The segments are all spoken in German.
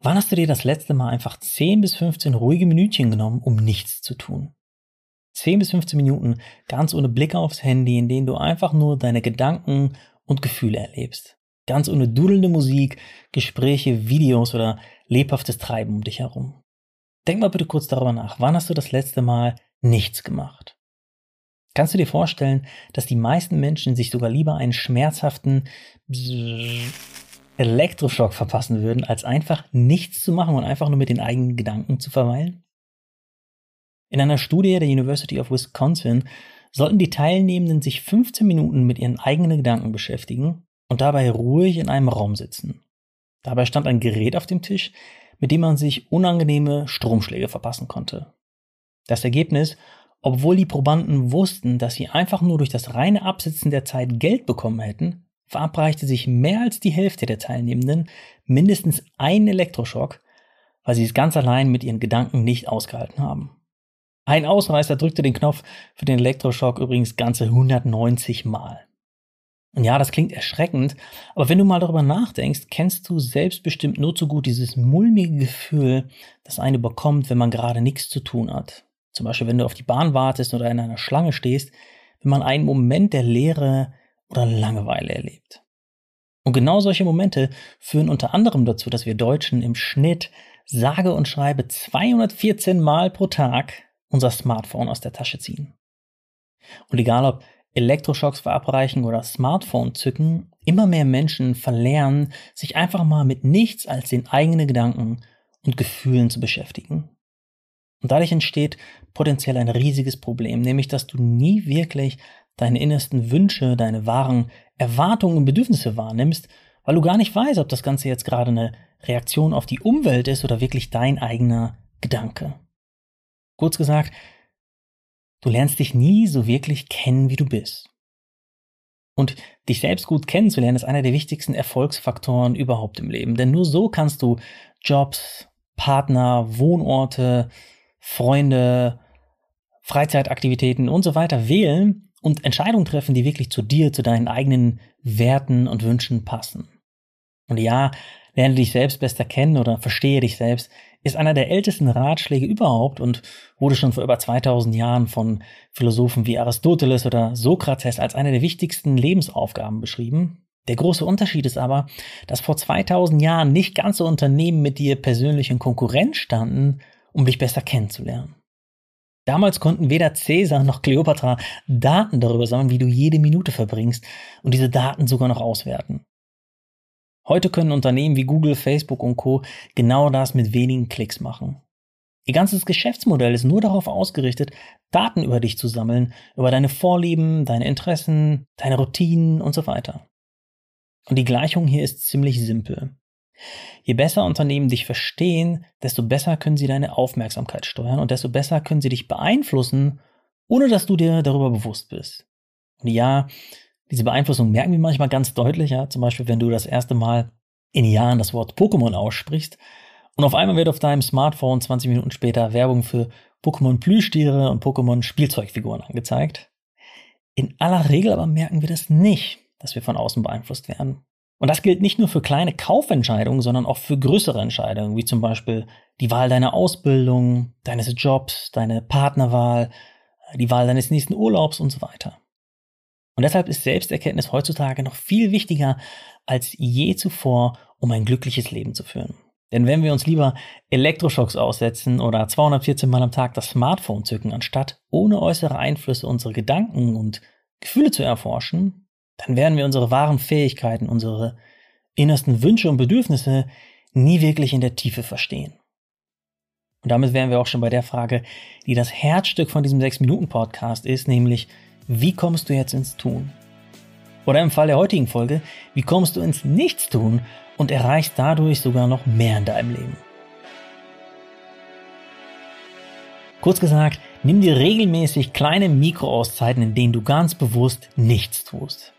Wann hast du dir das letzte Mal einfach 10 bis 15 ruhige Minütchen genommen, um nichts zu tun? 10 bis 15 Minuten ganz ohne Blick aufs Handy, in denen du einfach nur deine Gedanken und Gefühle erlebst. Ganz ohne dudelnde Musik, Gespräche, Videos oder lebhaftes Treiben um dich herum. Denk mal bitte kurz darüber nach. Wann hast du das letzte Mal nichts gemacht? Kannst du dir vorstellen, dass die meisten Menschen sich sogar lieber einen schmerzhaften Elektroschock verpassen würden, als einfach nichts zu machen und einfach nur mit den eigenen Gedanken zu verweilen? In einer Studie der University of Wisconsin sollten die Teilnehmenden sich 15 Minuten mit ihren eigenen Gedanken beschäftigen und dabei ruhig in einem Raum sitzen. Dabei stand ein Gerät auf dem Tisch, mit dem man sich unangenehme Stromschläge verpassen konnte. Das Ergebnis, obwohl die Probanden wussten, dass sie einfach nur durch das reine Absitzen der Zeit Geld bekommen hätten, verabreichte sich mehr als die Hälfte der Teilnehmenden mindestens einen Elektroschock, weil sie es ganz allein mit ihren Gedanken nicht ausgehalten haben. Ein Ausreißer drückte den Knopf für den Elektroschock übrigens ganze 190 Mal. Und ja, das klingt erschreckend, aber wenn du mal darüber nachdenkst, kennst du selbstbestimmt nur zu gut dieses mulmige Gefühl, das eine bekommt, wenn man gerade nichts zu tun hat. Zum Beispiel, wenn du auf die Bahn wartest oder in einer Schlange stehst, wenn man einen Moment der Leere oder Langeweile erlebt. Und genau solche Momente führen unter anderem dazu, dass wir Deutschen im Schnitt sage und schreibe 214 Mal pro Tag unser Smartphone aus der Tasche ziehen. Und egal ob Elektroschocks verabreichen oder Smartphone zücken, immer mehr Menschen verlernen, sich einfach mal mit nichts als den eigenen Gedanken und Gefühlen zu beschäftigen. Und dadurch entsteht potenziell ein riesiges Problem, nämlich dass du nie wirklich deine innersten Wünsche, deine wahren Erwartungen und Bedürfnisse wahrnimmst, weil du gar nicht weißt, ob das Ganze jetzt gerade eine Reaktion auf die Umwelt ist oder wirklich dein eigener Gedanke. Kurz gesagt, du lernst dich nie so wirklich kennen, wie du bist. Und dich selbst gut kennenzulernen ist einer der wichtigsten Erfolgsfaktoren überhaupt im Leben. Denn nur so kannst du Jobs, Partner, Wohnorte, Freunde, Freizeitaktivitäten und so weiter wählen, und Entscheidungen treffen, die wirklich zu dir, zu deinen eigenen Werten und Wünschen passen. Und ja, lerne dich selbst besser kennen oder verstehe dich selbst, ist einer der ältesten Ratschläge überhaupt und wurde schon vor über 2000 Jahren von Philosophen wie Aristoteles oder Sokrates als eine der wichtigsten Lebensaufgaben beschrieben. Der große Unterschied ist aber, dass vor 2000 Jahren nicht ganze Unternehmen mit dir persönlich in Konkurrenz standen, um dich besser kennenzulernen. Damals konnten weder Cäsar noch Kleopatra Daten darüber sammeln, wie du jede Minute verbringst und diese Daten sogar noch auswerten. Heute können Unternehmen wie Google, Facebook und Co. genau das mit wenigen Klicks machen. Ihr ganzes Geschäftsmodell ist nur darauf ausgerichtet, Daten über dich zu sammeln, über deine Vorlieben, deine Interessen, deine Routinen und so weiter. Und die Gleichung hier ist ziemlich simpel. Je besser Unternehmen dich verstehen, desto besser können sie deine Aufmerksamkeit steuern und desto besser können sie dich beeinflussen, ohne dass du dir darüber bewusst bist. Und ja, diese Beeinflussung merken wir manchmal ganz deutlich, ja, zum Beispiel, wenn du das erste Mal in Jahren das Wort Pokémon aussprichst und auf einmal wird auf deinem Smartphone 20 Minuten später Werbung für Pokémon Plüschtiere und Pokémon Spielzeugfiguren angezeigt. In aller Regel aber merken wir das nicht, dass wir von außen beeinflusst werden. Und das gilt nicht nur für kleine Kaufentscheidungen, sondern auch für größere Entscheidungen, wie zum Beispiel die Wahl deiner Ausbildung, deines Jobs, deine Partnerwahl, die Wahl deines nächsten Urlaubs und so weiter. Und deshalb ist Selbsterkenntnis heutzutage noch viel wichtiger als je zuvor, um ein glückliches Leben zu führen. Denn wenn wir uns lieber Elektroschocks aussetzen oder 214 Mal am Tag das Smartphone zücken, anstatt ohne äußere Einflüsse unsere Gedanken und Gefühle zu erforschen, dann werden wir unsere wahren Fähigkeiten, unsere innersten Wünsche und Bedürfnisse nie wirklich in der Tiefe verstehen. Und damit wären wir auch schon bei der Frage, die das Herzstück von diesem 6-Minuten-Podcast ist, nämlich, wie kommst du jetzt ins Tun? Oder im Fall der heutigen Folge, wie kommst du ins Nichtstun und erreichst dadurch sogar noch mehr in deinem Leben? Kurz gesagt, nimm dir regelmäßig kleine Mikroauszeiten, in denen du ganz bewusst nichts tust.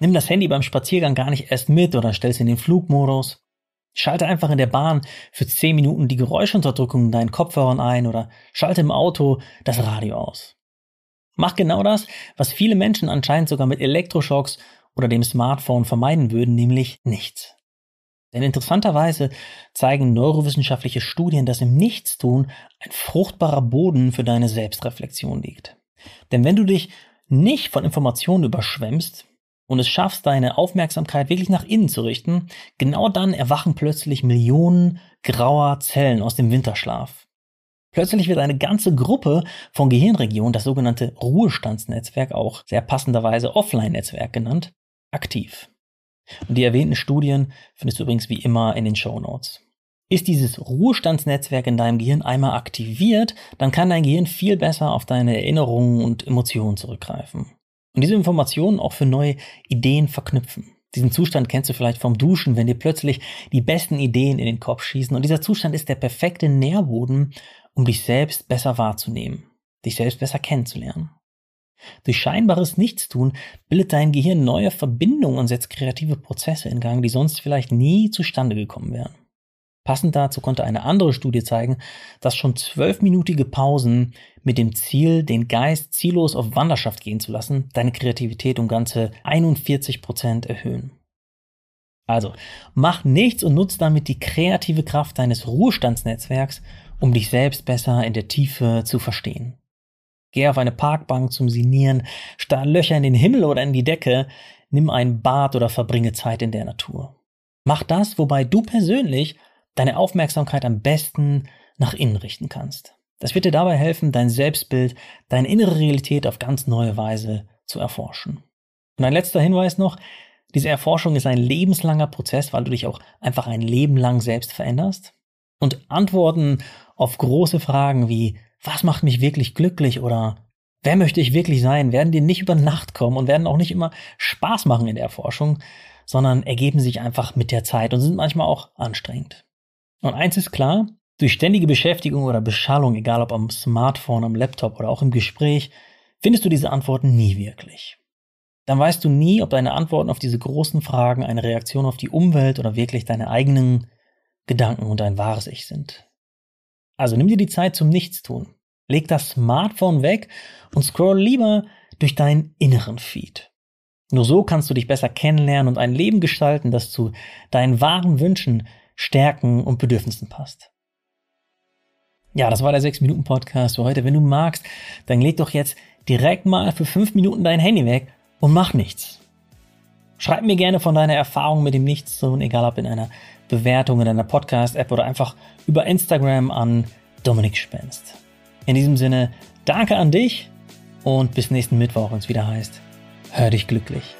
Nimm das Handy beim Spaziergang gar nicht erst mit oder stell es in den Flugmodus. Schalte einfach in der Bahn für 10 Minuten die Geräuschunterdrückung in deinen Kopfhörern ein oder schalte im Auto das Radio aus. Mach genau das, was viele Menschen anscheinend sogar mit Elektroschocks oder dem Smartphone vermeiden würden, nämlich nichts. Denn interessanterweise zeigen neurowissenschaftliche Studien, dass im Nichtstun ein fruchtbarer Boden für deine Selbstreflexion liegt. Denn wenn du dich nicht von Informationen überschwemmst und es schaffst, deine Aufmerksamkeit wirklich nach innen zu richten, genau dann erwachen plötzlich Millionen grauer Zellen aus dem Winterschlaf. Plötzlich wird eine ganze Gruppe von Gehirnregionen, das sogenannte Ruhestandsnetzwerk, auch sehr passenderweise Offline-Netzwerk genannt, aktiv. Und die erwähnten Studien findest du übrigens wie immer in den Show Notes. Ist dieses Ruhestandsnetzwerk in deinem Gehirn einmal aktiviert, dann kann dein Gehirn viel besser auf deine Erinnerungen und Emotionen zurückgreifen. Und diese Informationen auch für neue Ideen verknüpfen. Diesen Zustand kennst du vielleicht vom Duschen, wenn dir plötzlich die besten Ideen in den Kopf schießen. Und dieser Zustand ist der perfekte Nährboden, um dich selbst besser wahrzunehmen, dich selbst besser kennenzulernen. Durch scheinbares Nichtstun bildet dein Gehirn neue Verbindungen und setzt kreative Prozesse in Gang, die sonst vielleicht nie zustande gekommen wären. Passend dazu konnte eine andere Studie zeigen, dass schon zwölfminütige Pausen mit dem Ziel, den Geist ziellos auf Wanderschaft gehen zu lassen, deine Kreativität um ganze 41 Prozent erhöhen. Also, mach nichts und nutz damit die kreative Kraft deines Ruhestandsnetzwerks, um dich selbst besser in der Tiefe zu verstehen. Geh auf eine Parkbank zum Sinieren, starr Löcher in den Himmel oder in die Decke, nimm ein Bad oder verbringe Zeit in der Natur. Mach das, wobei du persönlich deine Aufmerksamkeit am besten nach innen richten kannst. Das wird dir dabei helfen, dein Selbstbild, deine innere Realität auf ganz neue Weise zu erforschen. Und ein letzter Hinweis noch, diese Erforschung ist ein lebenslanger Prozess, weil du dich auch einfach ein Leben lang selbst veränderst. Und Antworten auf große Fragen wie was macht mich wirklich glücklich oder wer möchte ich wirklich sein, werden dir nicht über Nacht kommen und werden auch nicht immer Spaß machen in der Forschung, sondern ergeben sich einfach mit der Zeit und sind manchmal auch anstrengend. Und eins ist klar, durch ständige Beschäftigung oder Beschallung, egal ob am Smartphone, am Laptop oder auch im Gespräch, findest du diese Antworten nie wirklich. Dann weißt du nie, ob deine Antworten auf diese großen Fragen eine Reaktion auf die Umwelt oder wirklich deine eigenen Gedanken und dein wahres Ich sind. Also nimm dir die Zeit zum Nichtstun. Leg das Smartphone weg und scroll lieber durch deinen inneren Feed. Nur so kannst du dich besser kennenlernen und ein Leben gestalten, das zu deinen wahren Wünschen, Stärken und Bedürfnissen passt. Ja, das war der 6-Minuten-Podcast für heute. Wenn du magst, dann leg doch jetzt direkt mal für 5 Minuten dein Handy weg und mach nichts. Schreib mir gerne von deiner Erfahrung mit dem Nichtstun, egal ob in einer Bewertung in deiner Podcast-App oder einfach über Instagram an Dominik Spenst. In diesem Sinne, danke an dich und bis nächsten Mittwoch, wenn es wieder heißt, hör dich glücklich.